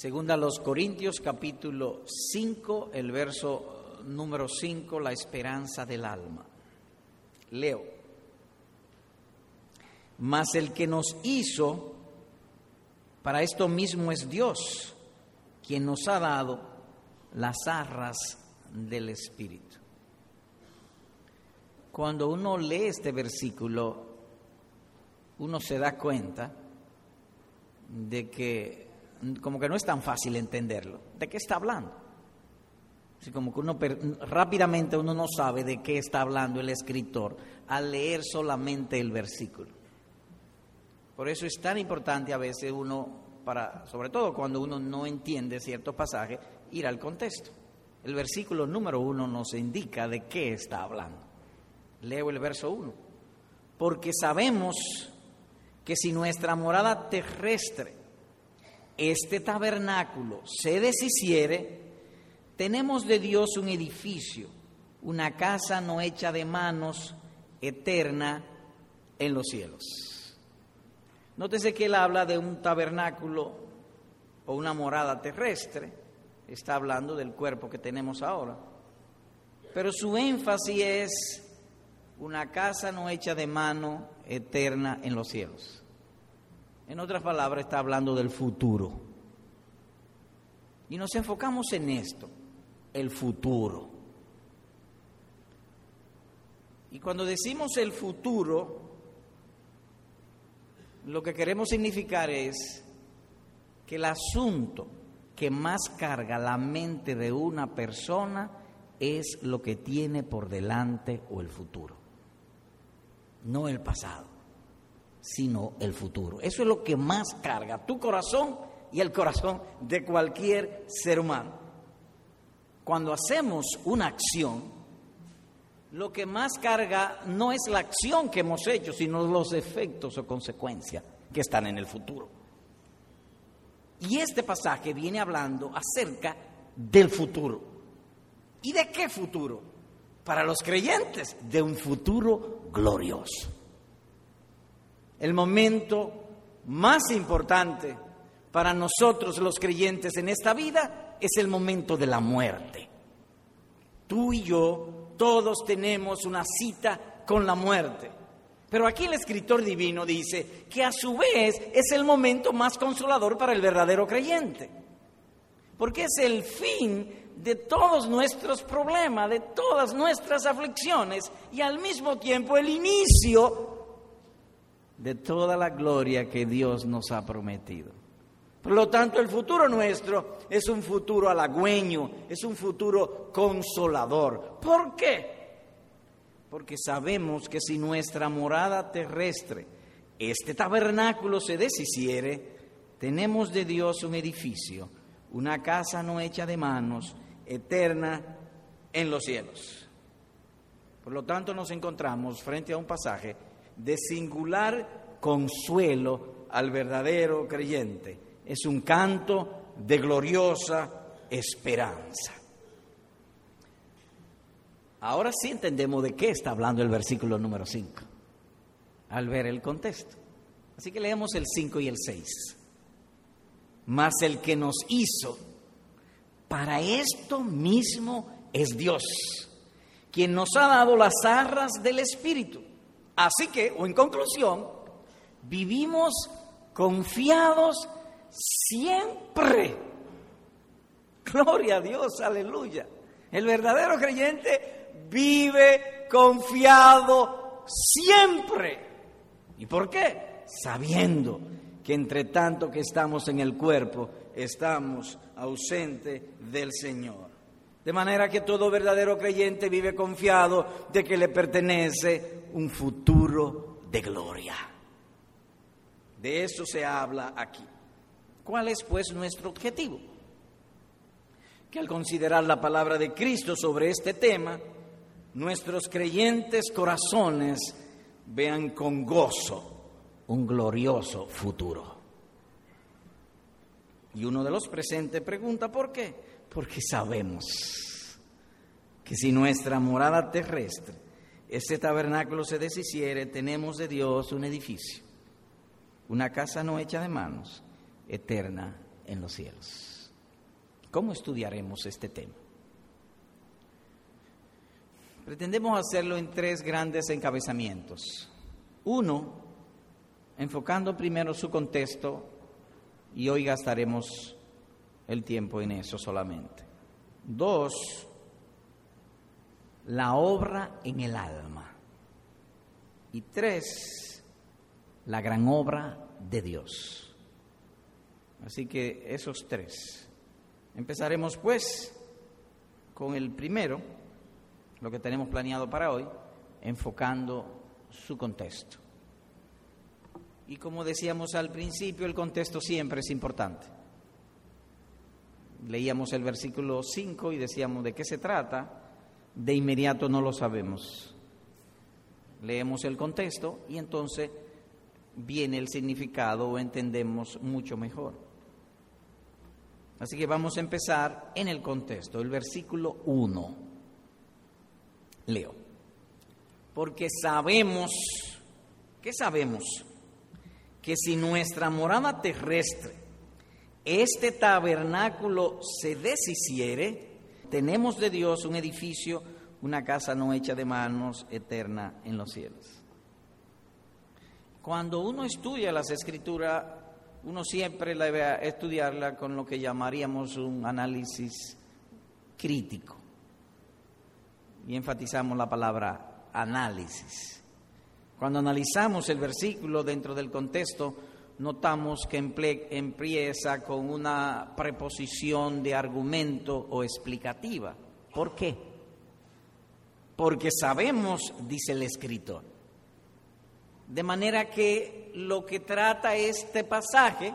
Segunda a los Corintios capítulo 5, el verso número 5, la esperanza del alma. Leo. Mas el que nos hizo, para esto mismo es Dios, quien nos ha dado las arras del Espíritu. Cuando uno lee este versículo, uno se da cuenta de que como que no es tan fácil entenderlo. ¿De qué está hablando? Así como que uno rápidamente uno no sabe de qué está hablando el escritor al leer solamente el versículo. Por eso es tan importante a veces uno, para, sobre todo cuando uno no entiende cierto pasaje, ir al contexto. El versículo número uno nos indica de qué está hablando. Leo el verso uno. Porque sabemos que si nuestra morada terrestre, este tabernáculo, se deshiciere, tenemos de Dios un edificio, una casa no hecha de manos, eterna en los cielos. Nótese que él habla de un tabernáculo o una morada terrestre, está hablando del cuerpo que tenemos ahora, pero su énfasis es una casa no hecha de mano, eterna en los cielos. En otras palabras, está hablando del futuro. Y nos enfocamos en esto, el futuro. Y cuando decimos el futuro, lo que queremos significar es que el asunto que más carga la mente de una persona es lo que tiene por delante o el futuro no el pasado, sino el futuro. Eso es lo que más carga tu corazón y el corazón de cualquier ser humano. Cuando hacemos una acción, lo que más carga no es la acción que hemos hecho, sino los efectos o consecuencias que están en el futuro. Y este pasaje viene hablando acerca del futuro. ¿Y de qué futuro? Para los creyentes, de un futuro glorioso. El momento más importante para nosotros los creyentes en esta vida es el momento de la muerte. Tú y yo, todos tenemos una cita con la muerte. Pero aquí el escritor divino dice que a su vez es el momento más consolador para el verdadero creyente. Porque es el fin de todos nuestros problemas, de todas nuestras aflicciones y al mismo tiempo el inicio de toda la gloria que Dios nos ha prometido. Por lo tanto, el futuro nuestro es un futuro halagüeño, es un futuro consolador. ¿Por qué? Porque sabemos que si nuestra morada terrestre, este tabernáculo se deshiciere, tenemos de Dios un edificio, una casa no hecha de manos, eterna en los cielos. Por lo tanto, nos encontramos frente a un pasaje de singular consuelo al verdadero creyente. Es un canto de gloriosa esperanza. Ahora sí entendemos de qué está hablando el versículo número 5, al ver el contexto. Así que leemos el 5 y el 6. Mas el que nos hizo para esto mismo es Dios, quien nos ha dado las arras del Espíritu. Así que, o en conclusión, vivimos confiados siempre. Gloria a Dios, aleluya. El verdadero creyente vive confiado siempre. ¿Y por qué? Sabiendo que entre tanto que estamos en el cuerpo, estamos ausentes del Señor. De manera que todo verdadero creyente vive confiado de que le pertenece un futuro de gloria. De eso se habla aquí. ¿Cuál es pues nuestro objetivo? Que al considerar la palabra de Cristo sobre este tema, nuestros creyentes corazones vean con gozo un glorioso futuro. Y uno de los presentes pregunta, ¿por qué? Porque sabemos que si nuestra morada terrestre, ese tabernáculo se deshiciere, tenemos de Dios un edificio, una casa no hecha de manos, eterna en los cielos. ¿Cómo estudiaremos este tema? Pretendemos hacerlo en tres grandes encabezamientos. Uno, enfocando primero su contexto, y hoy gastaremos el tiempo en eso solamente. Dos, la obra en el alma. Y tres, la gran obra de Dios. Así que esos tres. Empezaremos pues con el primero, lo que tenemos planeado para hoy, enfocando su contexto. Y como decíamos al principio, el contexto siempre es importante. Leíamos el versículo 5 y decíamos de qué se trata, de inmediato no lo sabemos. Leemos el contexto y entonces viene el significado o entendemos mucho mejor. Así que vamos a empezar en el contexto, el versículo 1. Leo. Porque sabemos, ¿qué sabemos? Que si nuestra morada terrestre, este tabernáculo se deshiciere, tenemos de Dios un edificio, una casa no hecha de manos, eterna en los cielos. Cuando uno estudia las escrituras, uno siempre debe estudiarla con lo que llamaríamos un análisis crítico. Y enfatizamos la palabra análisis. Cuando analizamos el versículo dentro del contexto, notamos que empieza con una preposición de argumento o explicativa. ¿Por qué? Porque sabemos, dice el escritor, de manera que lo que trata este pasaje,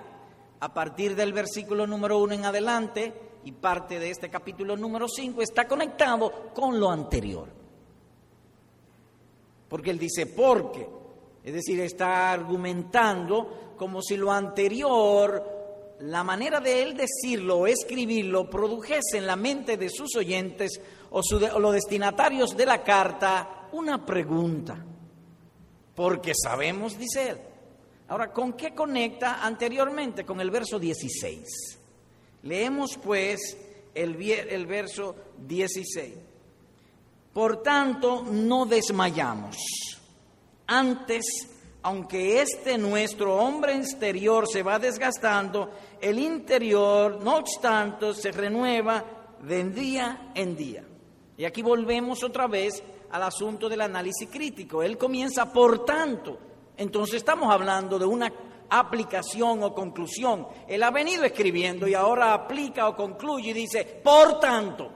a partir del versículo número uno en adelante y parte de este capítulo número cinco, está conectado con lo anterior. Porque él dice, porque, es decir, está argumentando como si lo anterior, la manera de él decirlo o escribirlo, produjese en la mente de sus oyentes o, los destinatarios de la carta una pregunta porque sabemos, dice él. Ahora, ¿con qué conecta anteriormente? Con el verso 16. Leemos pues el, el verso 16. Por tanto, no desmayamos. Antes, aunque este nuestro hombre exterior se va desgastando, el interior, no obstante, se renueva de día en día. Y aquí volvemos otra vez al asunto del análisis crítico. Él comienza, por tanto, entonces estamos hablando de una aplicación o conclusión. Él ha venido escribiendo y ahora aplica o concluye y dice, por tanto.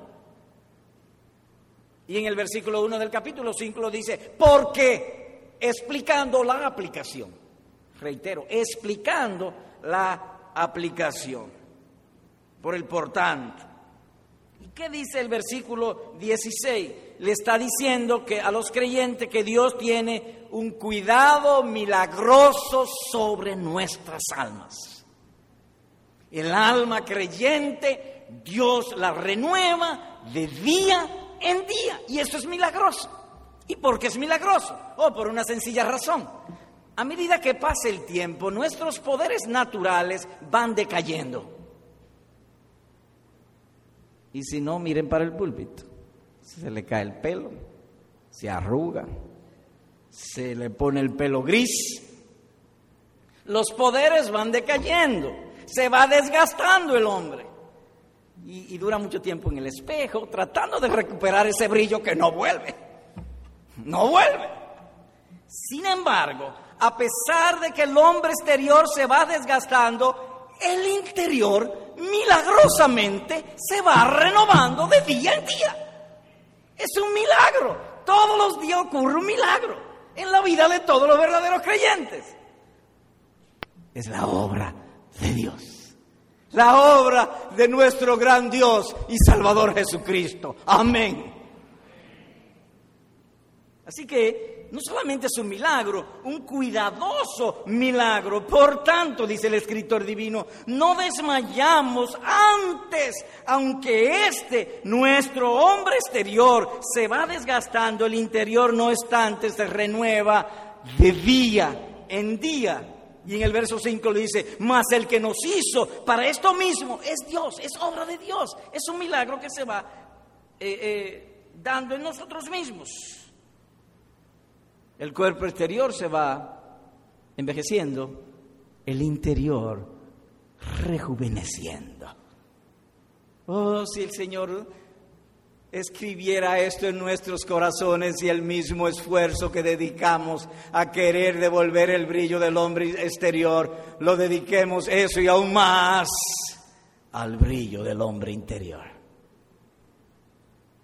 Y en el versículo 1 del capítulo 5 lo dice, ¿por qué? Explicando la aplicación. Reitero, explicando la aplicación. Por el por tanto. ¿Y qué dice el versículo 16? Le está diciendo que a los creyentes que Dios tiene un cuidado milagroso sobre nuestras almas. El alma creyente, Dios la renueva de día en día. Y eso es milagroso. ¿Y por qué es milagroso? Oh, por una sencilla razón. A medida que pasa el tiempo, nuestros poderes naturales van decayendo. Y si no, miren para el púlpito. Se le cae el pelo, se arruga, se le pone el pelo gris. Los poderes van decayendo, se va desgastando el hombre. Y, y dura mucho tiempo en el espejo tratando de recuperar ese brillo que no vuelve. No vuelve. Sin embargo, a pesar de que el hombre exterior se va desgastando, el interior milagrosamente se va renovando de día en día. Es un milagro. Todos los días ocurre un milagro en la vida de todos los verdaderos creyentes. Es la obra de Dios. La obra de nuestro gran Dios y Salvador Jesucristo. Amén. Así que no solamente es un milagro, un cuidadoso milagro. Por tanto, dice el escritor divino, no desmayamos antes, aunque este, nuestro hombre exterior, se va desgastando, el interior no obstante se renueva de día en día. Y en el verso 5 le dice, mas el que nos hizo para esto mismo es Dios, es obra de Dios, es un milagro que se va eh, eh, dando en nosotros mismos. El cuerpo exterior se va envejeciendo, el interior rejuveneciendo. Oh, si el Señor escribiera esto en nuestros corazones y el mismo esfuerzo que dedicamos a querer devolver el brillo del hombre exterior, lo dediquemos eso y aún más al brillo del hombre interior,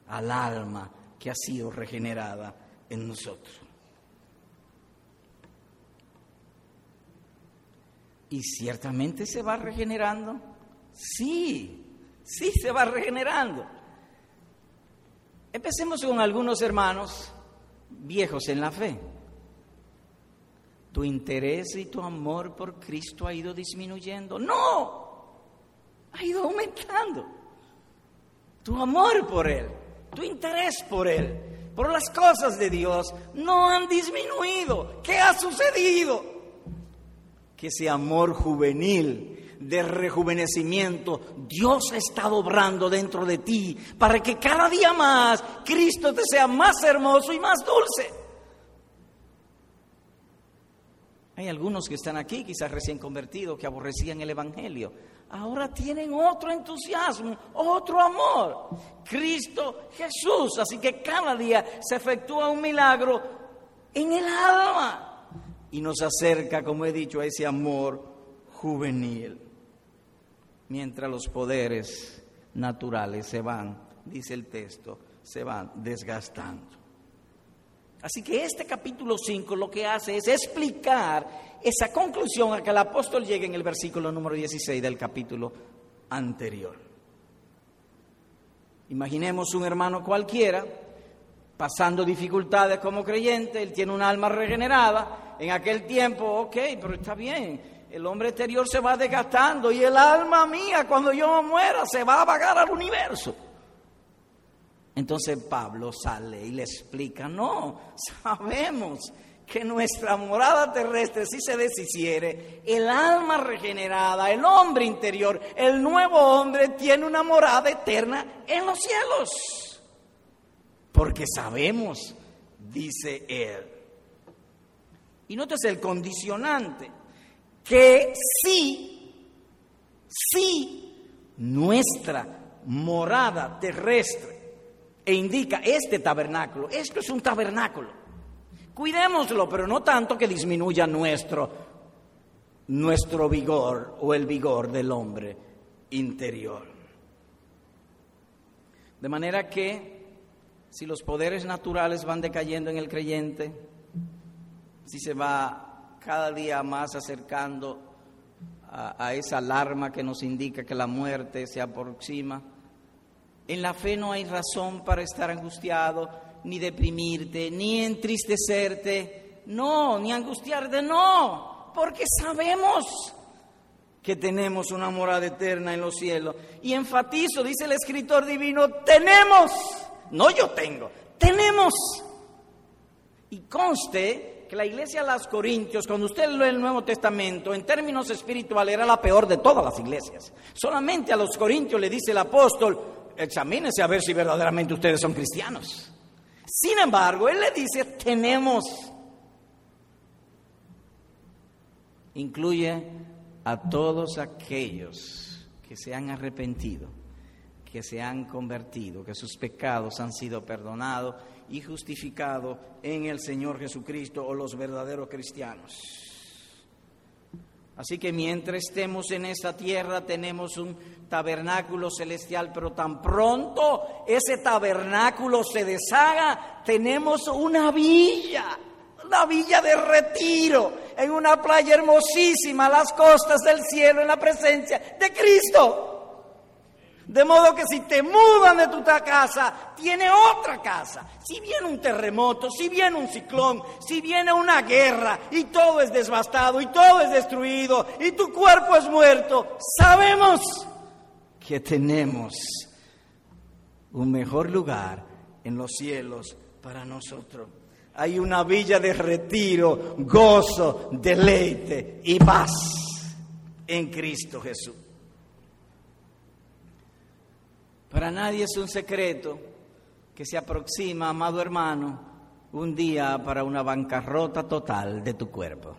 al alma que ha sido regenerada en nosotros. Y ciertamente se va regenerando. Sí, sí se va regenerando. Empecemos con algunos hermanos viejos en la fe. ¿Tu interés y tu amor por Cristo ha ido disminuyendo? No, ha ido aumentando. Tu amor por Él, tu interés por Él, por las cosas de Dios, no han disminuido. ¿Qué ha sucedido? Que ese amor juvenil de rejuvenecimiento, Dios estado obrando dentro de ti para que cada día más Cristo te sea más hermoso y más dulce. Hay algunos que están aquí, quizás recién convertidos, que aborrecían el Evangelio. Ahora tienen otro entusiasmo, otro amor. Cristo Jesús. Así que cada día se efectúa un milagro en el alma y nos acerca, como he dicho, a ese amor juvenil mientras los poderes naturales se van, dice el texto, se van desgastando. Así que este capítulo 5 lo que hace es explicar esa conclusión a que el apóstol llegue en el versículo número 16 del capítulo anterior. Imaginemos un hermano cualquiera pasando dificultades como creyente, él tiene un alma regenerada, en aquel tiempo, ok, pero está bien, el hombre exterior se va desgastando y el alma mía cuando yo muera se va a vagar al universo. Entonces Pablo sale y le explica, no, sabemos que nuestra morada terrestre si se deshiciere, el alma regenerada, el hombre interior, el nuevo hombre tiene una morada eterna en los cielos. Porque sabemos, dice él. Y notes el condicionante que sí, sí, nuestra morada terrestre, e indica este tabernáculo, esto es un tabernáculo, cuidémoslo, pero no tanto que disminuya nuestro, nuestro vigor o el vigor del hombre interior. De manera que si los poderes naturales van decayendo en el creyente, si se va cada día más acercando a, esa alarma que nos indica que la muerte se aproxima. En la fe no hay razón para estar angustiado, ni deprimirte, ni entristecerte, no, ni angustiarte, no, porque sabemos que tenemos una morada eterna en los cielos. Y enfatizo, dice el escritor divino, tenemos, no yo tengo, tenemos. Y conste la iglesia de los Corintios, cuando usted lee el Nuevo Testamento, en términos espirituales era la peor de todas las iglesias. Solamente a los Corintios le dice el apóstol, examínense a ver si verdaderamente ustedes son cristianos. Sin embargo, él le dice, tenemos. Incluye a todos aquellos que se han arrepentido, que se han convertido, que sus pecados han sido perdonados y justificado en el Señor Jesucristo o los verdaderos cristianos. Así que mientras estemos en esta tierra tenemos un tabernáculo celestial, pero tan pronto ese tabernáculo se deshaga, tenemos una villa, una villa de retiro, en una playa hermosísima, a las costas del cielo, en la presencia de Cristo. De modo que si te mudan de tu casa, tiene otra casa. Si viene un terremoto, si viene un ciclón, si viene una guerra y todo es devastado y todo es destruido y tu cuerpo es muerto, sabemos que tenemos un mejor lugar en los cielos para nosotros. hay una villa de retiro, gozo, deleite y paz en Cristo Jesús. Para nadie es un secreto que se aproxima, amado hermano, un día para una bancarrota total de tu cuerpo.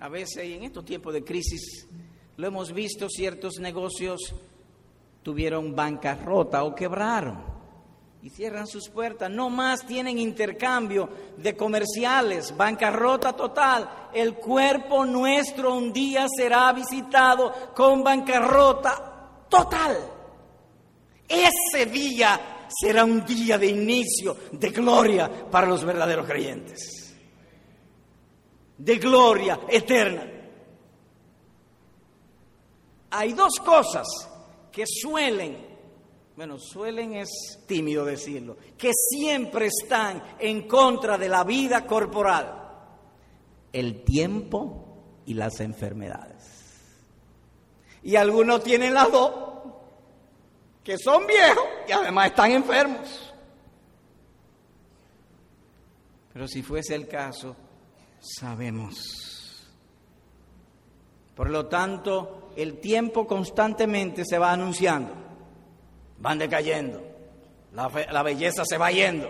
A veces en estos tiempos de crisis lo hemos visto, ciertos negocios tuvieron bancarrota o quebraron y cierran sus puertas. No más tienen intercambio de comerciales, bancarrota total. El cuerpo nuestro un día será visitado con bancarrota total. Ese día será un día de inicio de gloria para los verdaderos creyentes. De gloria eterna. Hay dos cosas que suelen bueno, suelen es tímido decirlo, que siempre están en contra de la vida corporal. El tiempo y las enfermedades. Y algunos tienen las dos, que son viejos y además están enfermos. Pero si fuese el caso, sabemos. Por lo tanto, el tiempo constantemente se va anunciando van decayendo, la, belleza se va yendo,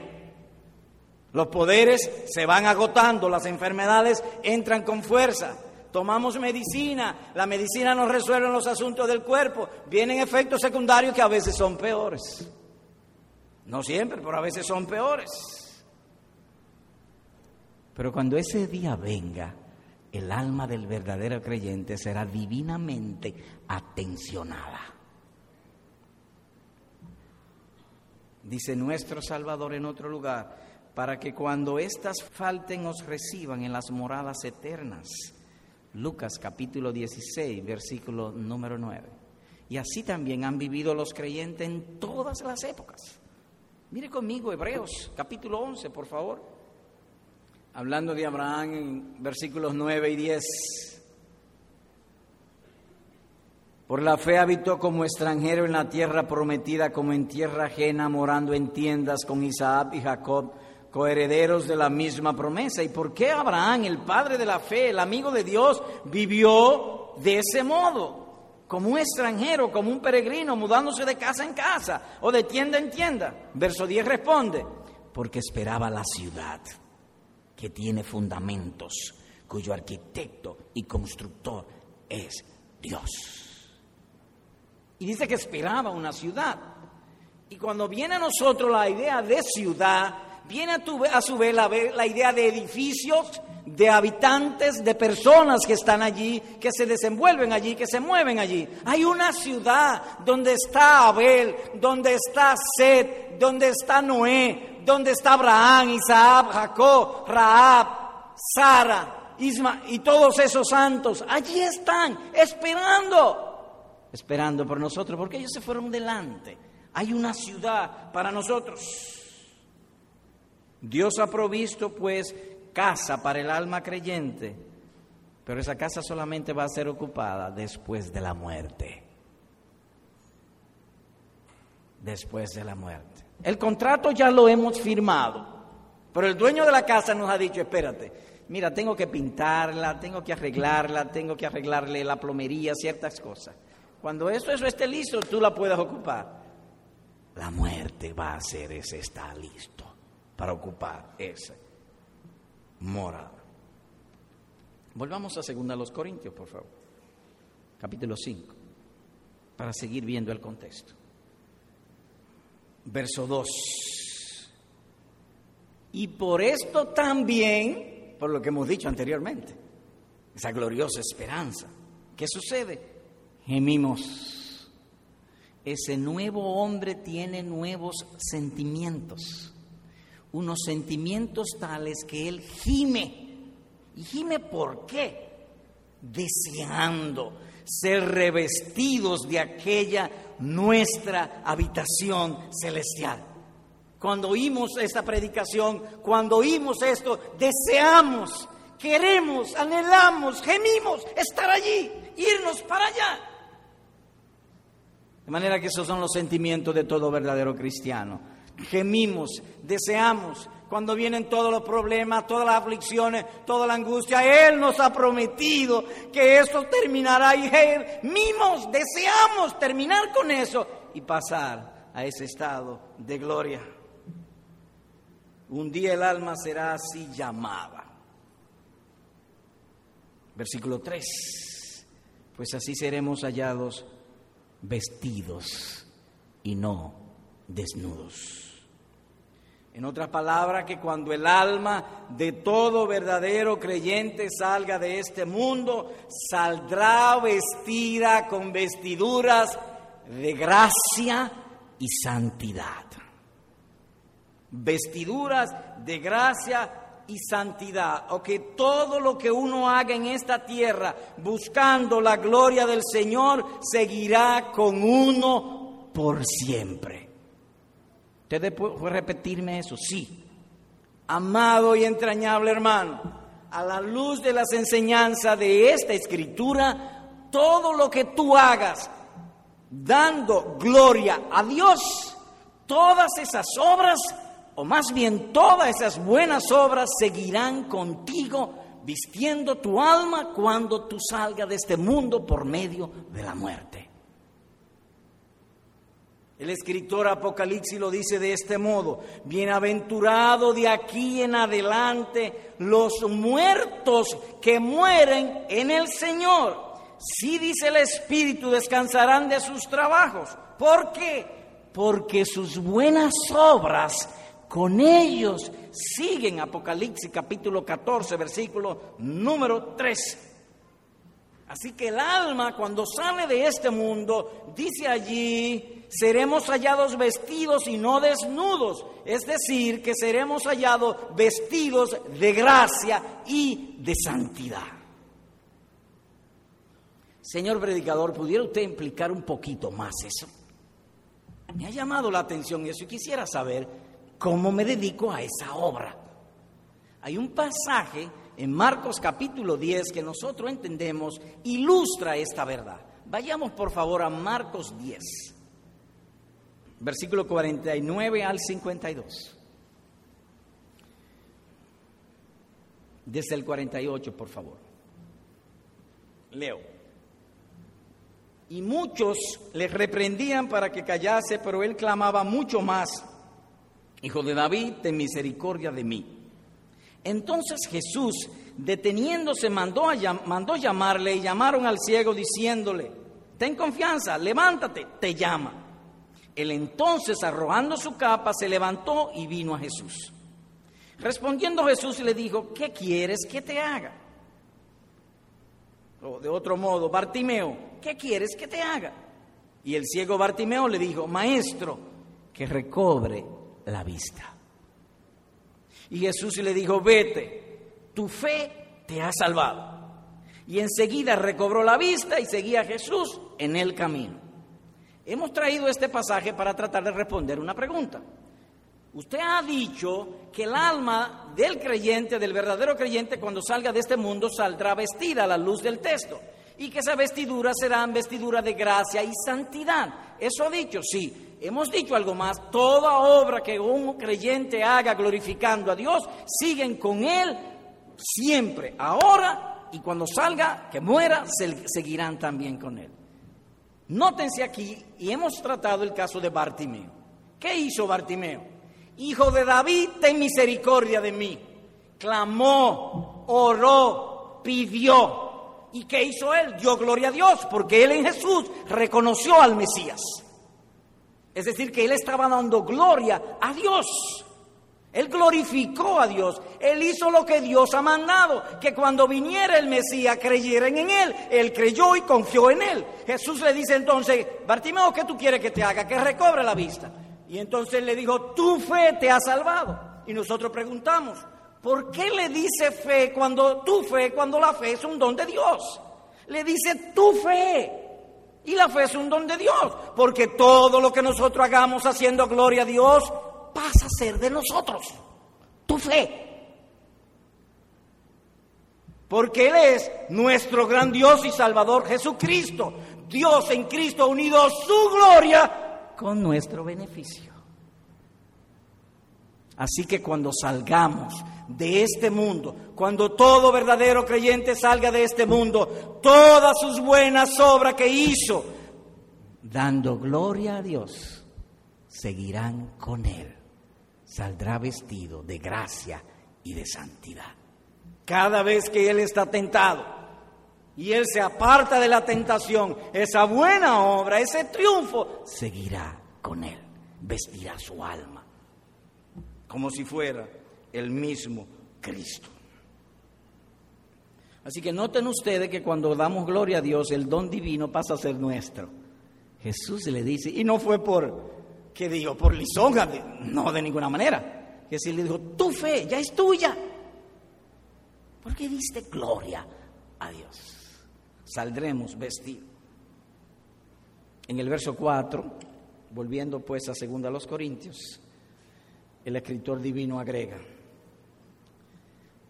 los poderes se van agotando, las enfermedades entran con fuerza. Tomamos medicina, la medicina no resuelve los asuntos del cuerpo, vienen efectos secundarios que a veces son peores. No siempre, pero a veces son peores. Pero cuando ese día venga, el alma del verdadero creyente será divinamente atencionada. dice nuestro Salvador en otro lugar, para que cuando éstas falten os reciban en las moradas eternas. Lucas capítulo 16, versículo número 9. Y así también han vivido los creyentes en todas las épocas. Mire conmigo Hebreos capítulo 11, por favor. Hablando de Abraham en versículos 9 y 10. Por la fe habitó como extranjero en la tierra prometida, como en tierra ajena, morando en tiendas con Isaac y Jacob, coherederos de la misma promesa. ¿Y por qué Abraham, el padre de la fe, el amigo de Dios, vivió de ese modo? Como un extranjero, como un peregrino, mudándose de casa en casa o de tienda en tienda. Verso 10 responde, porque esperaba la ciudad que tiene fundamentos, cuyo arquitecto y constructor es Dios. Y dice que esperaba una ciudad. Y cuando viene a nosotros la idea de ciudad, viene a, su vez la, la idea de edificios, de habitantes, de personas que están allí, que se desenvuelven allí, que se mueven allí. Hay una ciudad donde está Abel, donde está Seth, donde está Noé, donde está Abraham, Isaac, Jacob, Raab, Sara, Isma y todos esos santos. Allí están, esperando esperando por nosotros, porque ellos se fueron delante. Hay una ciudad para nosotros. Dios ha provisto pues casa para el alma creyente, pero esa casa solamente va a ser ocupada después de la muerte. Después de la muerte. El contrato ya lo hemos firmado, pero el dueño de la casa nos ha dicho, espérate, mira, tengo que pintarla, tengo que arreglarla, tengo que arreglarle la plomería, ciertas cosas. Cuando eso, eso esté listo, tú la puedas ocupar. La muerte va a ser ese está listo para ocupar ese morada. Volvamos a segunda los Corintios, por favor. Capítulo 5, para seguir viendo el contexto. Verso 2. Y por esto también, por lo que hemos dicho anteriormente, esa gloriosa esperanza, ¿qué sucede? gemimos. Ese nuevo hombre tiene nuevos sentimientos, unos sentimientos tales que él gime. ¿Y gime por qué? Deseando ser revestidos de aquella nuestra habitación celestial. Cuando oímos esta predicación, cuando oímos esto, deseamos, queremos, anhelamos, gemimos estar allí, irnos para allá. De manera que esos son los sentimientos de todo verdadero cristiano. Gemimos, deseamos, cuando vienen todos los problemas, todas las aflicciones, toda la angustia. Él nos ha prometido que eso terminará y gemimos, deseamos terminar con eso y pasar a ese estado de gloria. Un día el alma será así llamada. Versículo 3. Pues así seremos hallados vestidos y no desnudos. En otras palabras, que cuando el alma de todo verdadero creyente salga de este mundo, saldrá vestida con vestiduras de gracia y santidad. Vestiduras de gracia y santidad, o que todo lo que uno haga en esta tierra buscando la gloria del Señor seguirá con uno por siempre. ¿Usted puede repetirme eso? Sí. Amado y entrañable hermano, a la luz de las enseñanzas de esta escritura, todo lo que tú hagas dando gloria a Dios, todas esas obras, o más bien todas esas buenas obras, seguirán contigo vistiendo tu alma cuando tú salgas de este mundo por medio de la muerte. El escritor Apocalipsis lo dice de este modo, bienaventurado de aquí en adelante los muertos que mueren en el Señor. Si dice el Espíritu, descansarán de sus trabajos. ¿Por qué? Porque sus buenas obras con ellos siguen. Apocalipsis capítulo 14, versículo número 3. Así que el alma cuando sale de este mundo, dice allí, seremos hallados vestidos y no desnudos. Es decir, que seremos hallados vestidos de gracia y de santidad. Señor predicador, ¿pudiera usted implicar un poquito más eso? Me ha llamado la atención eso y quisiera saber cómo me dedico a esa obra. Hay un pasaje en Marcos capítulo 10 que nosotros entendemos ilustra esta verdad. Vayamos por favor a Marcos 10, versículo 49 al 52. Desde el 48, por favor. Leo. Y muchos le reprendían para que callase, pero él clamaba mucho más, Hijo de David, ten misericordia de mí. Entonces Jesús, deteniéndose, mandó, a, mandó llamarle y llamaron al ciego diciéndole, ten confianza, levántate, te llama. Él entonces, arrojando su capa, se levantó y vino a Jesús. Respondiendo Jesús le dijo, ¿qué quieres que te haga? O de otro modo, Bartimeo, ¿qué quieres que te haga? Y el ciego Bartimeo le dijo, Maestro, que recobre la vista. Y Jesús le dijo, vete, tu fe te ha salvado. Y enseguida recobró la vista y seguía a Jesús en el camino. Hemos traído este pasaje para tratar de responder una pregunta. Usted ha dicho que el alma del creyente, del verdadero creyente, cuando salga de este mundo, saldrá vestida a la luz del texto. Y que esa vestidura será vestidura de gracia y santidad. ¿Eso ha dicho? Sí. Hemos dicho algo más, toda obra que un creyente haga glorificando a Dios, siguen con Él siempre, ahora y cuando salga, que muera, seguirán también con Él. Nótense aquí, y hemos tratado el caso de Bartimeo. ¿Qué hizo Bartimeo? Hijo de David, ten misericordia de mí. Clamó, oró, pidió. ¿Y qué hizo él? Dio gloria a Dios, porque él en Jesús reconoció al Mesías. Es decir, que él estaba dando gloria a Dios. Él glorificó a Dios. Él hizo lo que Dios ha mandado, que cuando viniera el Mesías creyeran en Él. Él creyó y confió en Él. Jesús le dice entonces, Bartimeo, ¿qué tú quieres que te haga? Que recobre la vista. Y entonces le dijo, tu fe te ha salvado. Y nosotros preguntamos, ¿por qué le dice fe cuando tu fe, cuando la fe es un don de Dios? Le dice tu fe. Y la fe es un don de Dios, porque todo lo que nosotros hagamos haciendo gloria a Dios pasa a ser de nosotros. Tu fe. Porque Él es nuestro gran Dios y Salvador Jesucristo. Dios en Cristo ha unido su gloria con nuestro beneficio. Así que cuando salgamos de este mundo, cuando todo verdadero creyente salga de este mundo, todas sus buenas obras que hizo, dando gloria a Dios, seguirán con Él. Saldrá vestido de gracia y de santidad. Cada vez que Él está tentado y Él se aparta de la tentación, esa buena obra, ese triunfo, seguirá con Él, vestirá su alma como si fuera el mismo Cristo. Así que noten ustedes que cuando damos gloria a Dios, el don divino pasa a ser nuestro. Jesús le dice, y no fue por, ¿qué digo? Por lisonja, no de ninguna manera. Jesús le dijo, tu fe ya es tuya. Porque diste gloria a Dios. Saldremos vestidos. En el verso 4, volviendo pues a segunda a los Corintios, el escritor divino agrega,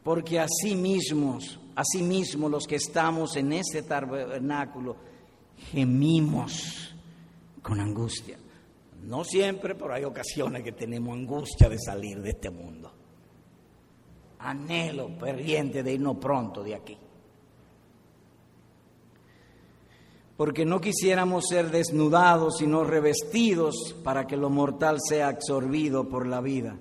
porque así mismos, así los que estamos en este tabernáculo, gemimos con angustia. No siempre, pero hay ocasiones que tenemos angustia de salir de este mundo. Anhelo perdiente de irnos pronto de aquí. Porque no quisiéramos ser desnudados, sino revestidos para que lo mortal sea absorbido por la vida.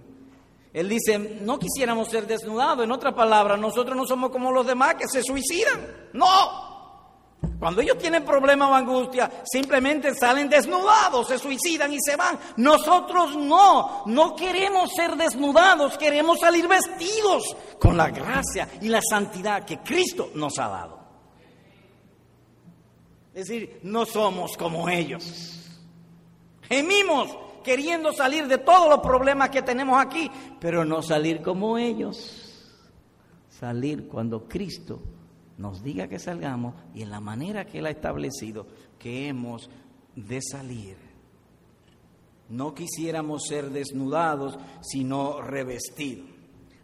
Él dice, no quisiéramos ser desnudados, en otras palabras, nosotros no somos como los demás que se suicidan. No. Cuando ellos tienen problemas o angustia, simplemente salen desnudados, se suicidan y se van. Nosotros no, no queremos ser desnudados, queremos salir vestidos con la gracia y la santidad que Cristo nos ha dado. Es decir, no somos como ellos. Gemimos queriendo salir de todos los problemas que tenemos aquí, pero no salir como ellos. Salir cuando Cristo nos diga que salgamos y en la manera que Él ha establecido que hemos de salir. No quisiéramos ser desnudados, sino revestidos.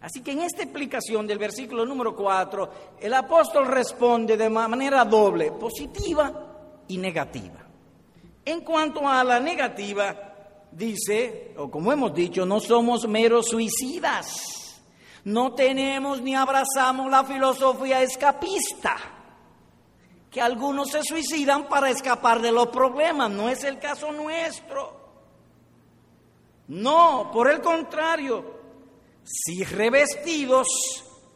Así que en esta explicación del versículo número 4, el apóstol responde de manera doble, positiva y negativa. En cuanto a la negativa, dice, o como hemos dicho, no somos meros suicidas. No tenemos ni abrazamos la filosofía escapista, que algunos se suicidan para escapar de los problemas. No es el caso nuestro. No, por el contrario, si revestidos,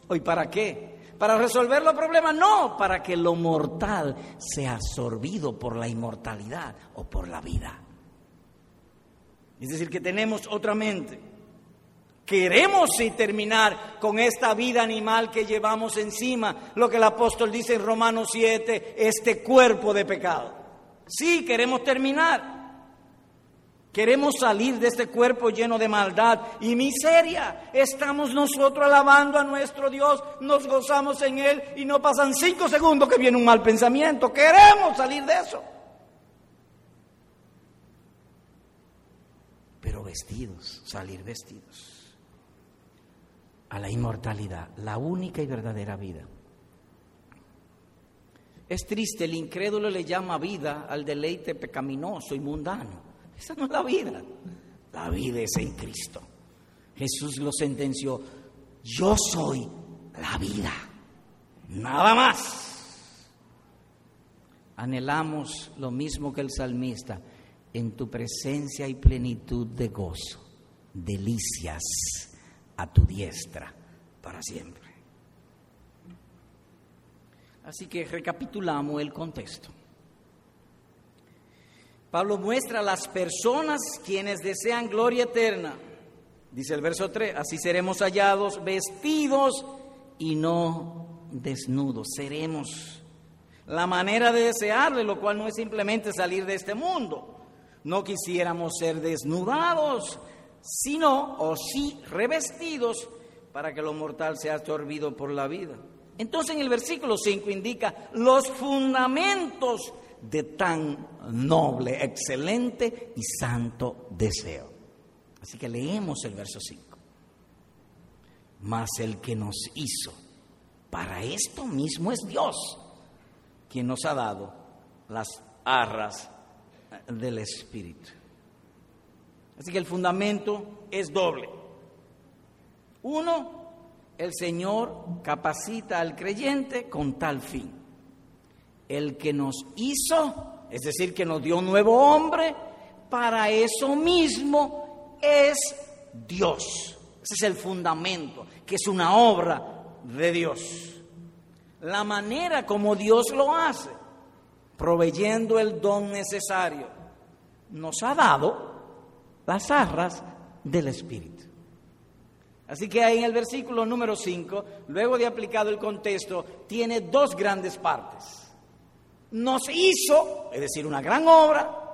¿hoy para qué? ¿Para resolver los problemas? No, para que lo mortal sea absorbido por la inmortalidad o por la vida. Es decir, que tenemos otra mente. Queremos sí terminar con esta vida animal que llevamos encima, lo que el apóstol dice en Romanos 7, este cuerpo de pecado. Sí, queremos terminar. Queremos salir de este cuerpo lleno de maldad y miseria. Estamos nosotros alabando a nuestro Dios, nos gozamos en Él y no pasan cinco segundos que viene un mal pensamiento. Queremos salir de eso. Pero vestidos, salir vestidos a la inmortalidad, la única y verdadera vida. Es triste, el incrédulo le llama vida al deleite pecaminoso y mundano. Esa no es la vida. La vida es en Cristo. Jesús lo sentenció. Yo soy la vida. Nada más. Anhelamos lo mismo que el salmista. En tu presencia y plenitud de gozo. Delicias a tu diestra para siempre. Así que recapitulamos el contexto. Pablo muestra a las personas quienes desean gloria eterna. Dice el verso 3, así seremos hallados vestidos y no desnudos. Seremos la manera de desearle, lo cual no es simplemente salir de este mundo. No quisiéramos ser desnudados, sino o sí revestidos para que lo mortal sea absorbido por la vida. Entonces en el versículo 5 indica los fundamentos de tan noble, excelente y santo deseo. Así que leemos el verso 5. Mas el que nos hizo para esto mismo es Dios, quien nos ha dado las arras del Espíritu. Así que el fundamento es doble. Uno, el Señor capacita al creyente con tal fin. El que nos hizo, es decir, que nos dio un nuevo hombre, para eso mismo es Dios. Ese es el fundamento, que es una obra de Dios. La manera como Dios lo hace, proveyendo el don necesario, nos ha dado las arras del Espíritu. Así que ahí en el versículo número 5, luego de aplicado el contexto, tiene dos grandes partes. Nos hizo, es decir, una gran obra,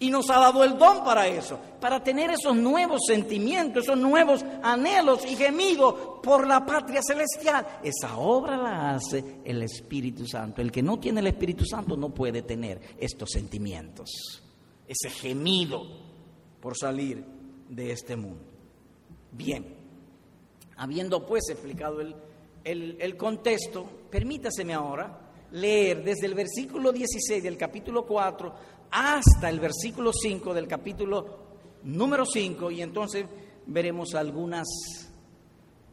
y nos ha dado el don para eso, para tener esos nuevos sentimientos, esos nuevos anhelos y gemidos por la patria celestial. Esa obra la hace el Espíritu Santo. El que no tiene el Espíritu Santo no puede tener estos sentimientos, ese gemido por salir de este mundo. Bien, habiendo pues explicado el, el, contexto, permítaseme ahora leer desde el versículo 16 del capítulo 4 hasta el versículo 5 del capítulo número 5 y entonces veremos algunas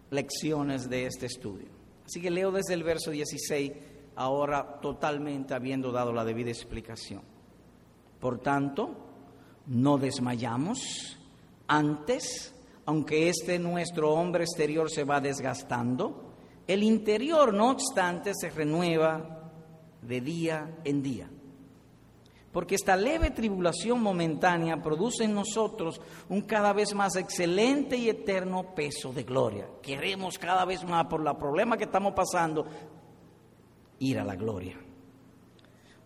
lecciones de este estudio. Así que leo desde el verso 16, ahora totalmente habiendo dado la debida explicación. Por tanto, no desmayamos, antes, aunque este nuestro hombre exterior se va desgastando, el interior, no obstante, se renueva de día en día porque esta leve tribulación momentánea produce en nosotros un cada vez más excelente y eterno peso de gloria. Queremos cada vez más, por la problema que estamos pasando, ir a la gloria.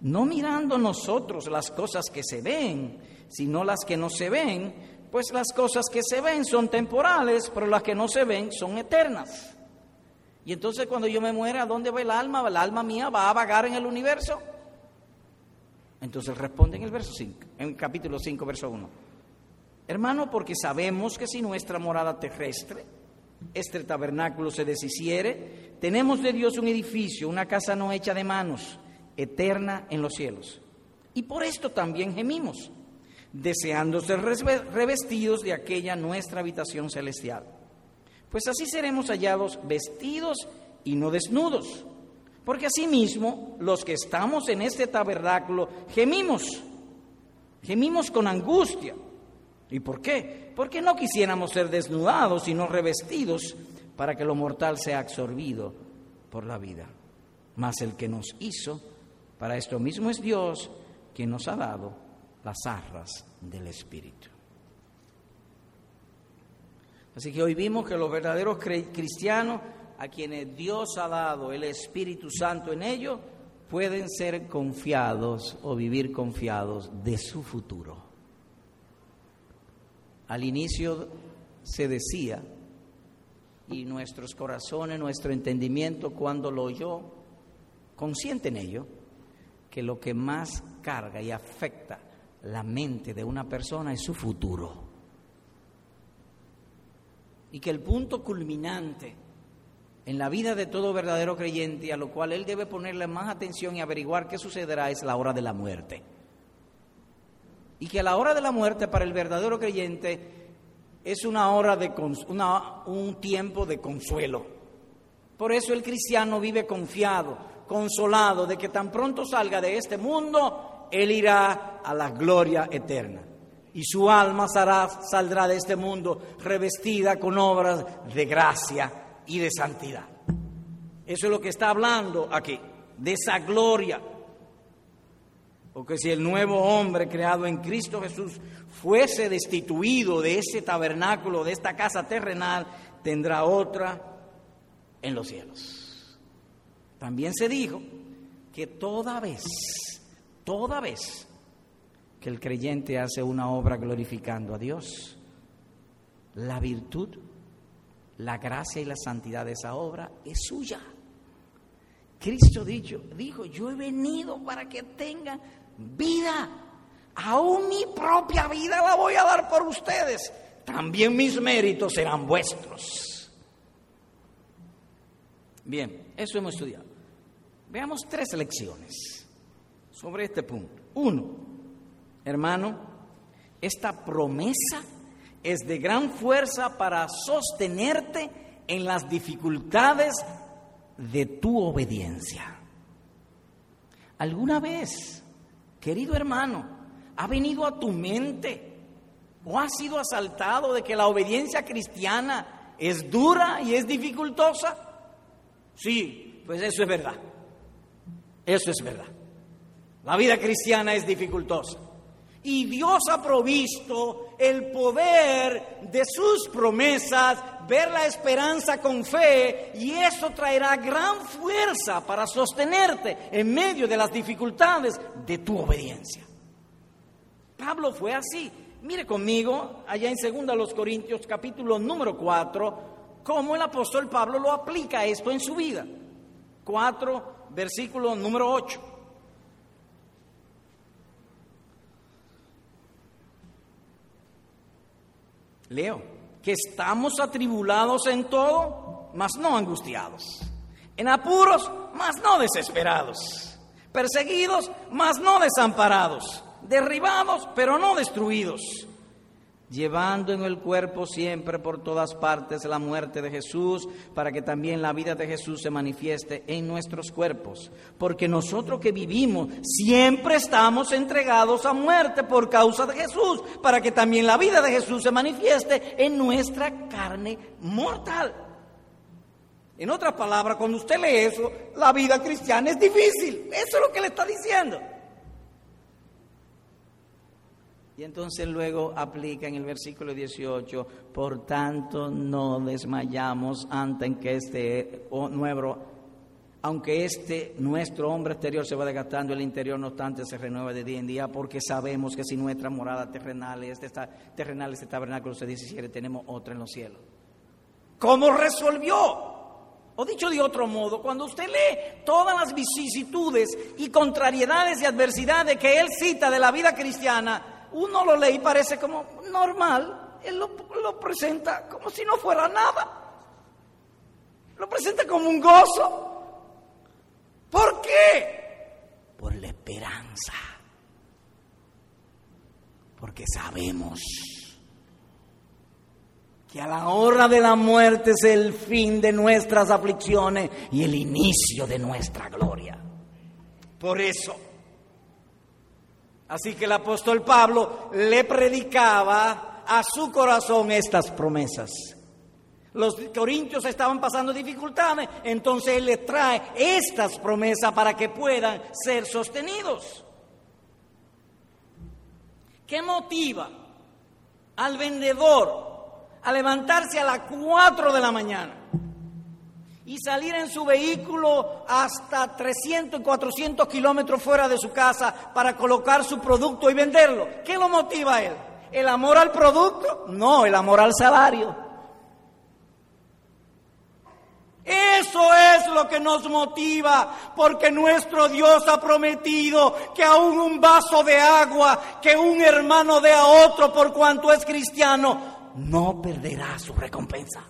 No mirando nosotros las cosas que se ven, sino las que no se ven, pues las cosas que se ven son temporales, pero las que no se ven son eternas. Y entonces cuando yo me muera, ¿a dónde va el alma? ¿El alma mía va a vagar en el universo? Entonces responde en el verso 5, en el capítulo 5, verso 1. Hermano, porque sabemos que si nuestra morada terrestre, este tabernáculo se deshiciere, tenemos de Dios un edificio, una casa no hecha de manos, eterna en los cielos. Y por esto también gemimos, deseando ser revestidos de aquella nuestra habitación celestial. Pues así seremos hallados vestidos y no desnudos porque asimismo los que estamos en este tabernáculo gemimos, gemimos con angustia. ¿Y por qué? Porque no quisiéramos ser desnudados, sino revestidos para que lo mortal sea absorbido por la vida. Mas el que nos hizo, para esto mismo es Dios, quien nos ha dado las arras del Espíritu. Así que hoy vimos que los verdaderos cristianos a quienes Dios ha dado el Espíritu Santo en ellos, pueden ser confiados o vivir confiados de su futuro. Al inicio se decía, y nuestros corazones, nuestro entendimiento cuando lo oyó, consciente en ello, que lo que más carga y afecta la mente de una persona es su futuro. Y que el punto culminante en la vida de todo verdadero creyente, a lo cual él debe ponerle más atención y averiguar qué sucederá, es la hora de la muerte. Y que la hora de la muerte para el verdadero creyente es una hora de un tiempo de consuelo. Por eso el cristiano vive confiado, consolado de que tan pronto salga de este mundo, él irá a la gloria eterna. Y su alma saldrá de este mundo revestida con obras de gracia y de santidad. Eso es lo que está hablando aquí, de esa gloria. Porque si el nuevo hombre creado en Cristo Jesús fuese destituido de ese tabernáculo, de esta casa terrenal, tendrá otra en los cielos. También se dijo que toda vez, toda vez que el creyente hace una obra glorificando a Dios, la virtud la gracia y la santidad de esa obra es suya. Cristo dicho, dijo, yo he venido para que tengan vida. Aún mi propia vida la voy a dar por ustedes. También mis méritos serán vuestros. Bien, eso hemos estudiado. Veamos tres lecciones sobre este punto. Uno, hermano, esta promesa es de gran fuerza para sostenerte en las dificultades de tu obediencia. ¿Alguna vez, querido hermano, ha venido a tu mente o has sido asaltado de que la obediencia cristiana es dura y es dificultosa? Sí, pues eso es verdad. Eso es verdad. La vida cristiana es dificultosa. Y Dios ha provisto el poder de sus promesas, ver la esperanza con fe, y eso traerá gran fuerza para sostenerte en medio de las dificultades de tu obediencia. Pablo fue así. Mire conmigo, allá en 2 Corintios capítulo número 4, cómo el apóstol Pablo lo aplica esto en su vida. 4, versículo número 8. Leo, que estamos atribulados en todo, mas no angustiados. En apuros, mas no desesperados. Perseguidos, mas no desamparados. Derribados, pero no destruidos llevando en el cuerpo siempre por todas partes la muerte de Jesús, para que también la vida de Jesús se manifieste en nuestros cuerpos. Porque nosotros que vivimos siempre estamos entregados a muerte por causa de Jesús, para que también la vida de Jesús se manifieste en nuestra carne mortal. En otras palabras, cuando usted lee eso, la vida cristiana es difícil. Eso es lo que le está diciendo. Y entonces luego aplica en el versículo 18, por tanto no desmayamos antes que este nuevo, aunque este nuestro hombre exterior se va desgastando, el interior no obstante se renueva de día en día, porque sabemos que si nuestra morada terrenal, este está, terrenal, este tabernáculo se 17, tenemos otra en los cielos. ¿Cómo resolvió? O dicho de otro modo, cuando usted lee todas las vicisitudes y contrariedades y adversidades que él cita de la vida cristiana, uno lo lee y parece como normal, él lo, presenta como si no fuera nada. Lo presenta como un gozo. ¿Por qué? Por la esperanza. Porque sabemos que a la hora de la muerte es el fin de nuestras aflicciones y el inicio de nuestra gloria. Por eso Así que el apóstol Pablo le predicaba a su corazón estas promesas. Los corintios estaban pasando dificultades, entonces él les trae estas promesas para que puedan ser sostenidos. ¿Qué motiva al vendedor a levantarse a las 4 de la mañana? Y salir en su vehículo hasta 300 y 400 kilómetros fuera de su casa para colocar su producto y venderlo. ¿Qué lo motiva a él? ¿El amor al producto? No, el amor al salario. Eso es lo que nos motiva, porque nuestro Dios ha prometido que aún un vaso de agua que un hermano dé a otro por cuanto es cristiano, no perderá su recompensa.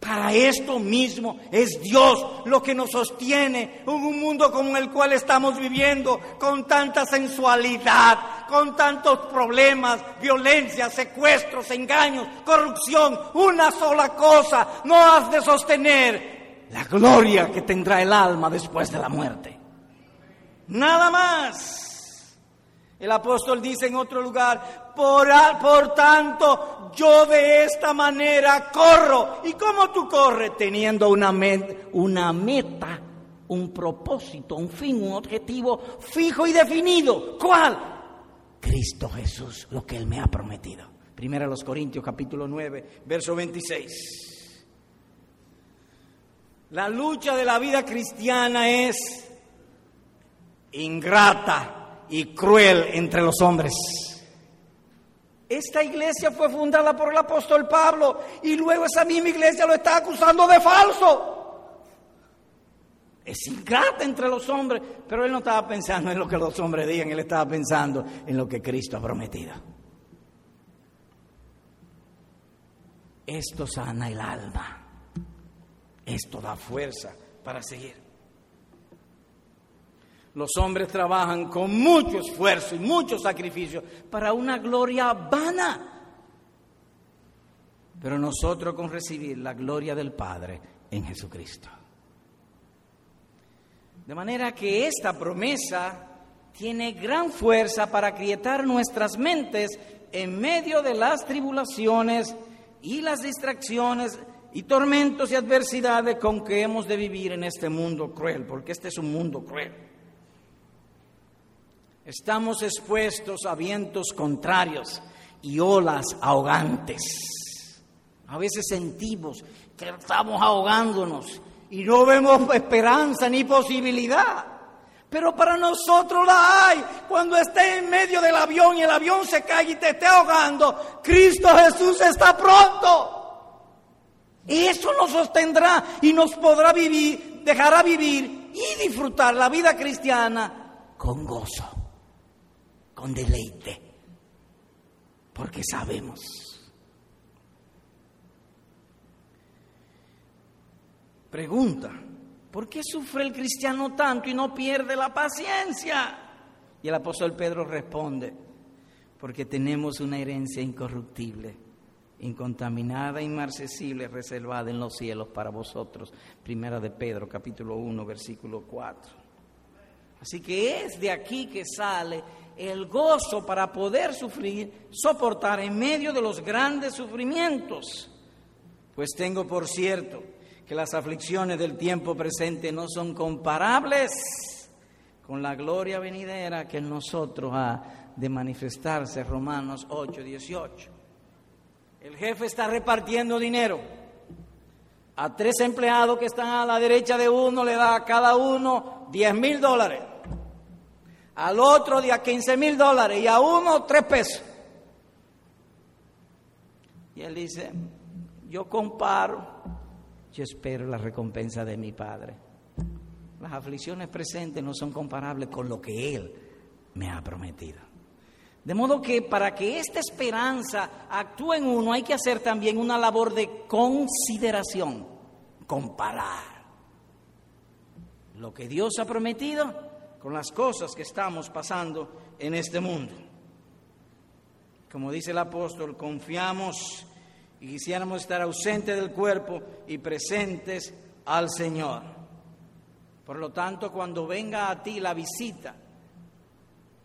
Para esto mismo es Dios lo que nos sostiene en un mundo como el cual estamos viviendo, con tanta sensualidad, con tantos problemas, violencia, secuestros, engaños, corrupción. Una sola cosa no has de sostener, la gloria que tendrá el alma después de la muerte. Nada más. El apóstol dice en otro lugar, por, por, tanto, yo de esta manera corro. ¿Y cómo tú corres? Teniendo una, una meta, un propósito, un fin, un objetivo fijo y definido. ¿Cuál? Cristo Jesús, lo que Él me ha prometido. Primera los Corintios capítulo 9, verso 26. La lucha de la vida cristiana es ingrata y cruel entre los hombres. Esta iglesia fue fundada por el apóstol Pablo y luego esa misma iglesia lo está acusando de falso. Es ingrata entre los hombres, pero él no estaba pensando en lo que los hombres digan, él estaba pensando en lo que Cristo ha prometido. Esto sana el alma, esto da fuerza para seguir. Los hombres trabajan con mucho esfuerzo y mucho sacrificio para una gloria vana. pero nosotros con recibir la gloria del Padre en Jesucristo. De manera que esta promesa tiene gran fuerza para quietar nuestras mentes en medio de las tribulaciones y las distracciones y tormentos y adversidades con que hemos de vivir en este mundo cruel, porque este es un mundo cruel. Estamos expuestos a vientos contrarios y olas ahogantes. A veces sentimos que estamos ahogándonos y no vemos esperanza ni posibilidad. Pero para nosotros la hay. Cuando esté en medio del avión y el avión se cae y te esté ahogando, Cristo Jesús está pronto. Eso nos sostendrá y nos podrá vivir, dejará vivir y disfrutar la vida cristiana con gozo, con deleite, porque sabemos. Pregunta, ¿por qué sufre el cristiano tanto y no pierde la paciencia? Y el apóstol Pedro responde, porque tenemos una herencia incorruptible incontaminada, inmarcesible, reservada en los cielos para vosotros. Primera de Pedro, capítulo 1, versículo 4. Así que es de aquí que sale el gozo para poder sufrir, soportar en medio de los grandes sufrimientos. Pues tengo por cierto que las aflicciones del tiempo presente no son comparables con la gloria venidera que en nosotros ha de manifestarse. Romanos 8, 18. El jefe está repartiendo dinero. A tres empleados que están a la derecha de uno le da a cada uno 10 mil dólares. Al otro día 15 mil dólares y a uno tres pesos. Y él dice, yo comparo, yo espero la recompensa de mi Padre. Las aflicciones presentes no son comparables con lo que Él me ha prometido. De modo que para que esta esperanza actúe en uno hay que hacer también una labor de consideración, comparar lo que Dios ha prometido con las cosas que estamos pasando en este mundo. Como dice el apóstol, confiamos y quisiéramos estar ausentes del cuerpo y presentes al Señor. Por lo tanto, cuando venga a ti la visita,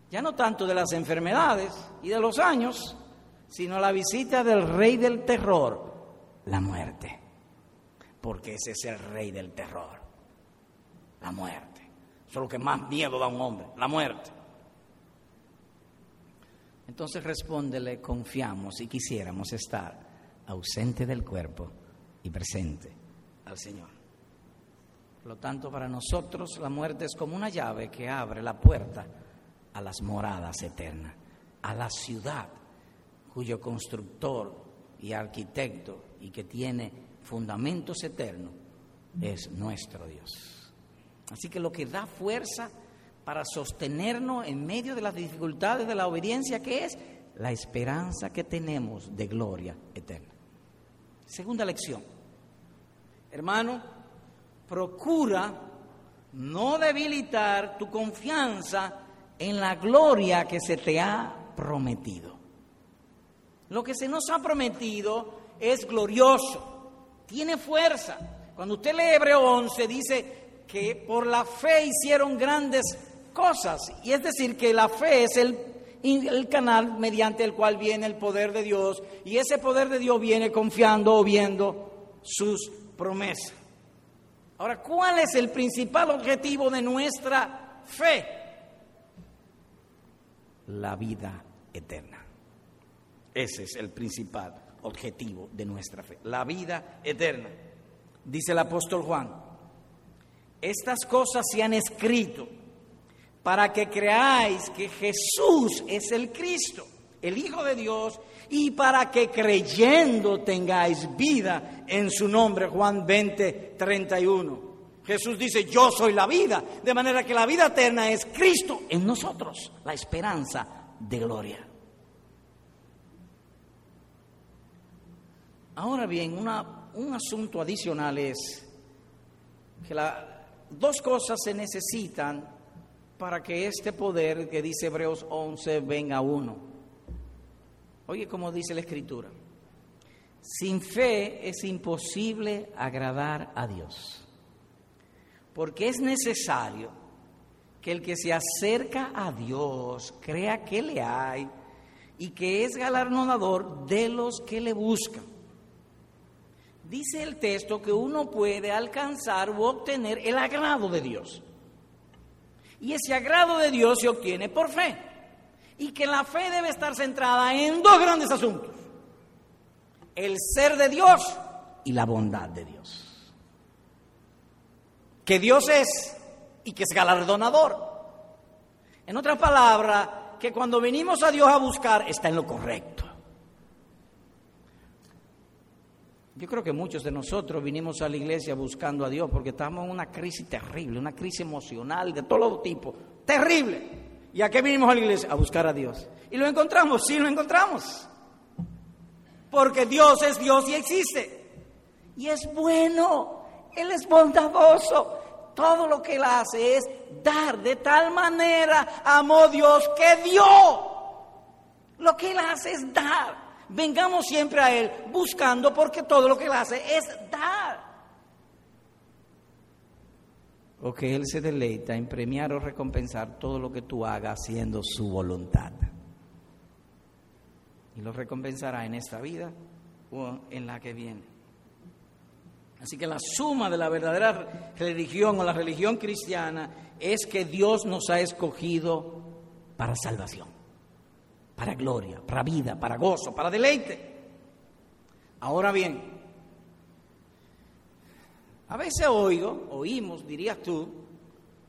ya no tanto de las enfermedades y de los años, sino la visita del rey del terror, la muerte. Porque ese es el rey del terror, la muerte. Eso es lo que más miedo da a un hombre, la muerte. Entonces respóndele, confiamos y quisiéramos estar ausente del cuerpo y presente al Señor. Por lo tanto, para nosotros la muerte es como una llave que abre la puerta a las moradas eternas, a la ciudad cuyo constructor y arquitecto y que tiene fundamentos eternos es nuestro Dios. Así que lo que da fuerza para sostenernos en medio de las dificultades de la obediencia, que es la esperanza que tenemos de gloria eterna. Segunda lección. Hermano, procura no debilitar tu confianza en la gloria que se te ha prometido. Lo que se nos ha prometido es glorioso, tiene fuerza. Cuando usted lee Hebreo 11 dice que por la fe hicieron grandes cosas, y es decir, que la fe es el, canal mediante el cual viene el poder de Dios, y ese poder de Dios viene confiando o viendo sus promesas. Ahora, ¿cuál es el principal objetivo de nuestra fe? la vida eterna. Ese es el principal objetivo de nuestra fe, la vida eterna. Dice el apóstol Juan, estas cosas se han escrito para que creáis que Jesús es el Cristo, el Hijo de Dios, y para que creyendo tengáis vida en su nombre. Juan 20, 31. Jesús dice, yo soy la vida, de manera que la vida eterna es Cristo en nosotros, la esperanza de gloria. Ahora bien, un asunto adicional es que dos cosas se necesitan para que este poder que dice Hebreos 11 venga a uno. Oye, como dice la Escritura, Sin fe es imposible agradar a Dios, porque es necesario que el que se acerca a Dios crea que le hay y que es galardonador de los que le buscan. Dice el texto que uno puede alcanzar u obtener el agrado de Dios. Y ese agrado de Dios se obtiene por fe. Y que la fe debe estar centrada en dos grandes asuntos. El ser de Dios y la bondad de Dios. Que Dios es y que es galardonador. En otras palabras, que cuando venimos a Dios a buscar está en lo correcto. Yo creo que muchos de nosotros vinimos a la iglesia buscando a Dios porque estamos en una crisis terrible, una crisis emocional de todo tipo, terrible. ¿Y a qué vinimos a la iglesia? A buscar a Dios. ¿Y lo encontramos? Sí, lo encontramos. Porque Dios es Dios y existe. Y es bueno, Él es bondadoso, todo lo que Él hace es dar de tal manera, amó Dios que dio. Lo que Él hace es dar. Vengamos siempre a Él buscando porque todo lo que Él hace es dar. O que Él se deleita en premiar o recompensar todo lo que tú hagas haciendo su voluntad. Y lo recompensará en esta vida o en la que viene. Así que la suma de la verdadera religión o la religión cristiana es que Dios nos ha escogido para salvación, para gloria, para vida, para gozo, para deleite. Ahora bien, a veces oigo, oímos, dirías tú,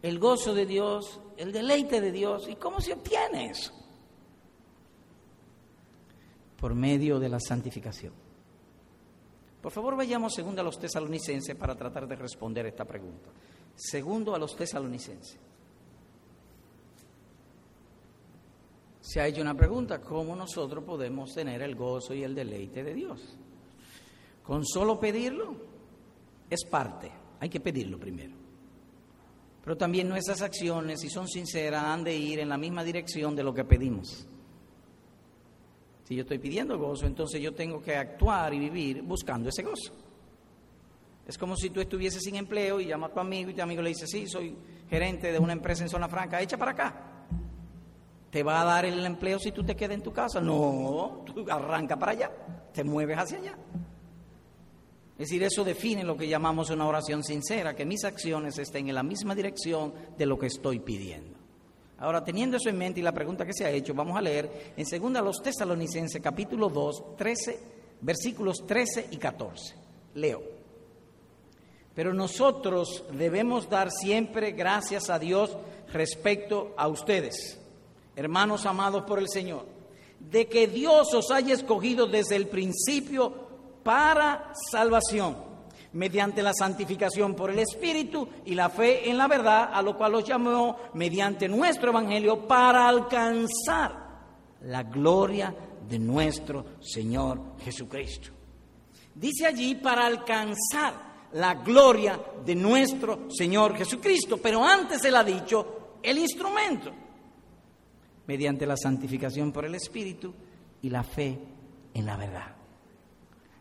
el gozo de Dios, el deleite de Dios. ¿Y cómo se obtiene eso? Por medio de la santificación. Por favor, vayamos segundo a los tesalonicenses para tratar de responder esta pregunta. Segundo a los tesalonicenses. Se ha hecho una pregunta, ¿cómo nosotros podemos tener el gozo y el deleite de Dios? Con solo pedirlo es parte, hay que pedirlo primero. Pero también nuestras acciones, si son sinceras, han de ir en la misma dirección de lo que pedimos. Si yo estoy pidiendo gozo, entonces yo tengo que actuar y vivir buscando ese gozo. Es como si tú estuvieses sin empleo y llamas a tu amigo y tu amigo le dice, sí, soy gerente de una empresa en zona franca, echa para acá. ¿Te va a dar el empleo si tú te quedas en tu casa? No, tú arranca para allá, te mueves hacia allá. Es decir, eso define lo que llamamos una oración sincera, que mis acciones estén en la misma dirección de lo que estoy pidiendo. Ahora, teniendo eso en mente y la pregunta que se ha hecho, vamos a leer en 2 los Tesalonicenses capítulo 2, 13, versículos 13 y 14. Leo. Pero nosotros debemos dar siempre gracias a Dios respecto a ustedes, hermanos amados por el Señor, de que Dios os haya escogido desde el principio para salvación mediante la santificación por el Espíritu y la fe en la verdad, a lo cual los llamó mediante nuestro Evangelio para alcanzar la gloria de nuestro Señor Jesucristo. Dice allí para alcanzar la gloria de nuestro Señor Jesucristo, pero antes él ha dicho el instrumento, mediante la santificación por el Espíritu y la fe en la verdad.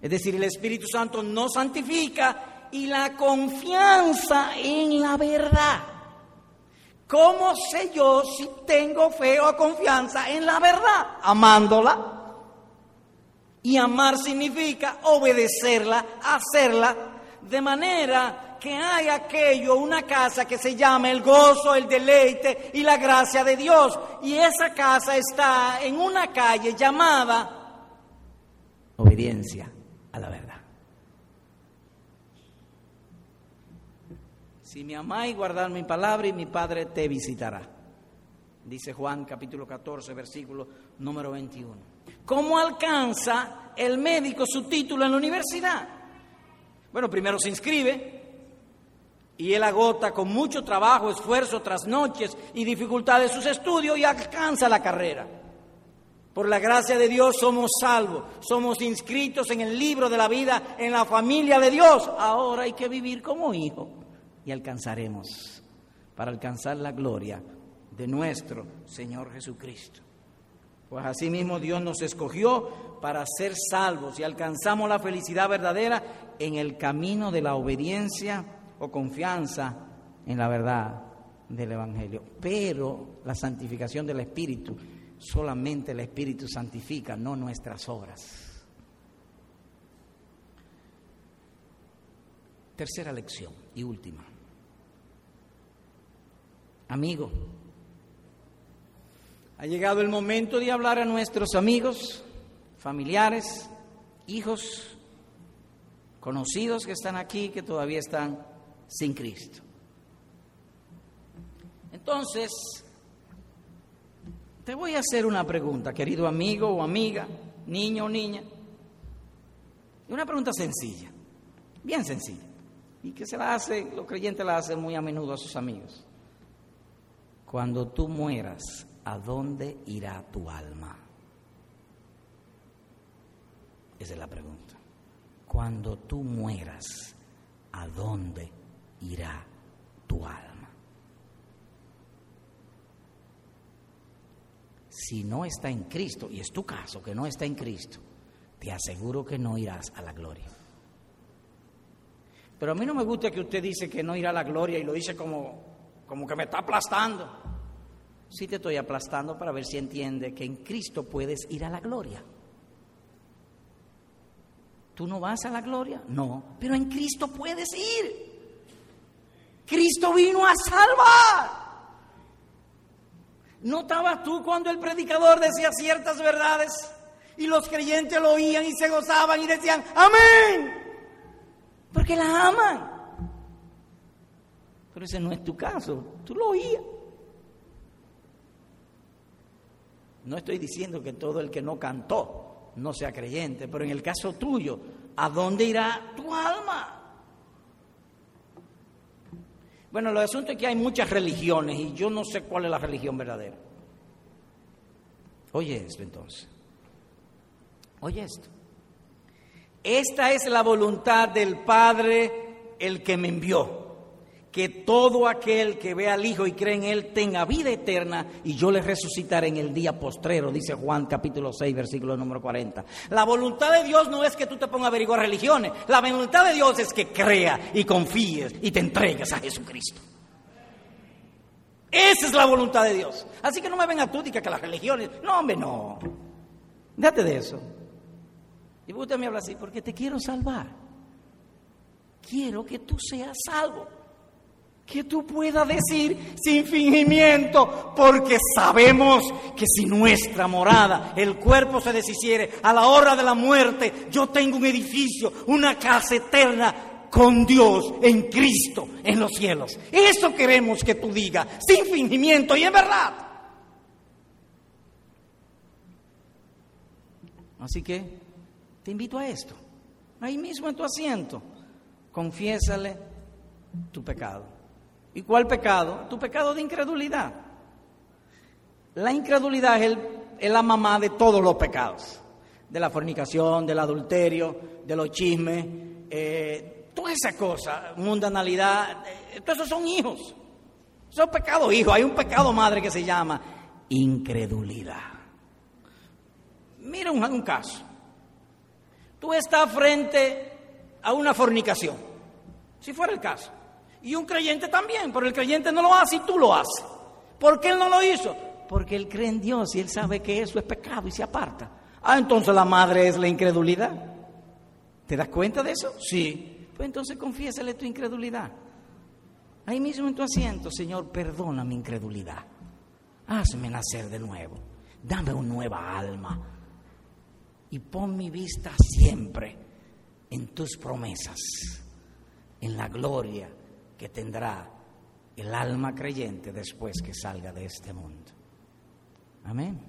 Es decir, el Espíritu Santo nos santifica y la confianza en la verdad. ¿Cómo sé yo si tengo fe o confianza en la verdad? Amándola. Y amar significa obedecerla, hacerla, de manera que hay aquello, una casa que se llama el gozo, el deleite y la gracia de Dios. Y esa casa está en una calle llamada obediencia a la verdad. Si me amáis, guardar mi palabra y mi Padre te visitará. Dice Juan capítulo 14, versículo número 21. ¿Cómo alcanza el médico su título en la universidad? Bueno, primero se inscribe y él agota con mucho trabajo, esfuerzo, trasnoches y dificultades sus estudios y alcanza la carrera. Por la gracia de Dios somos salvos, somos inscritos en el libro de la vida, en la familia de Dios. Ahora hay que vivir como hijos y alcanzaremos para alcanzar la gloria de nuestro Señor Jesucristo. Pues así mismo Dios nos escogió para ser salvos y alcanzamos la felicidad verdadera en el camino de la obediencia o confianza en la verdad del Evangelio. Pero la santificación del Espíritu, solamente el Espíritu santifica, no nuestras obras. Tercera lección y última. Amigo, ha llegado el momento de hablar a nuestros amigos, familiares, hijos, conocidos que están aquí, que todavía están sin Cristo. Entonces, te voy a hacer una pregunta, querido amigo o amiga, niño o niña. Una pregunta sencilla, bien sencilla, y que se la hace, los creyentes la hacen muy a menudo a sus amigos. Cuando tú mueras, ¿a dónde irá tu alma? Esa es la pregunta. Cuando tú mueras, ¿a dónde irá tu alma? Si no está en Cristo, y es tu caso que no está en Cristo, te aseguro que no irás a la gloria. Pero a mí no me gusta que usted dice que no irá a la gloria y lo dice como, como que me está aplastando sí te estoy aplastando para ver si entiende que en Cristo puedes ir a la gloria. ¿Tú no vas a la gloria? No, pero en Cristo puedes ir. Cristo vino a salvar. ¿No estabas tú cuando el predicador decía ciertas verdades y los creyentes lo oían y se gozaban y decían, amén? Porque la aman. Pero ese no es tu caso, tú lo oías. No estoy diciendo que todo el que no cantó no sea creyente, pero en el caso tuyo, ¿a dónde irá tu alma? Bueno, el asunto es que hay muchas religiones y yo no sé cuál es la religión verdadera. Oye esto entonces. Oye esto. Esta es la voluntad del Padre, el que me envió que todo aquel que ve al Hijo y cree en Él tenga vida eterna y yo le resucitaré en el día postrero, dice Juan capítulo 6, versículo número 40. La voluntad de Dios no es que tú te pongas a averiguar religiones, la voluntad de Dios es que crea y confíes y te entregues a Jesucristo. Esa es la voluntad de Dios. Así que no me venga tú diga que las religiones, no hombre, no. Date de eso. Y usted me habla así, porque te quiero salvar. Quiero que tú seas salvo que tú puedas decir sin fingimiento, porque sabemos que si nuestra morada, el cuerpo se deshiciere a la hora de la muerte, yo tengo un edificio, una casa eterna con Dios en Cristo en los cielos. Eso queremos que tú digas, sin fingimiento y en verdad. Así que te invito a esto, ahí mismo en tu asiento, confiésale tu pecado. ¿Y cuál pecado? Tu pecado de incredulidad. La incredulidad es, la mamá de todos los pecados. De la fornicación, del adulterio, de los chismes, eh, toda esa cosa, mundanalidad, eh, todos esos son hijos. Son pecados hijos. Hay un pecado madre que se llama incredulidad. Mira un caso. Tú estás frente a una fornicación, si fuera el caso. Y un creyente también, pero el creyente no lo hace y tú lo haces. ¿Por qué él no lo hizo? Porque él cree en Dios y él sabe que eso es pecado y se aparta. Ah, entonces la madre es la incredulidad. ¿Te das cuenta de eso? Sí. Pues entonces confiésale tu incredulidad. Ahí mismo en tu asiento, Señor, perdona mi incredulidad. Hazme nacer de nuevo. Dame una nueva alma. Y pon mi vista siempre en tus promesas, en la gloria que tendrá el alma creyente después que salga de este mundo. Amén.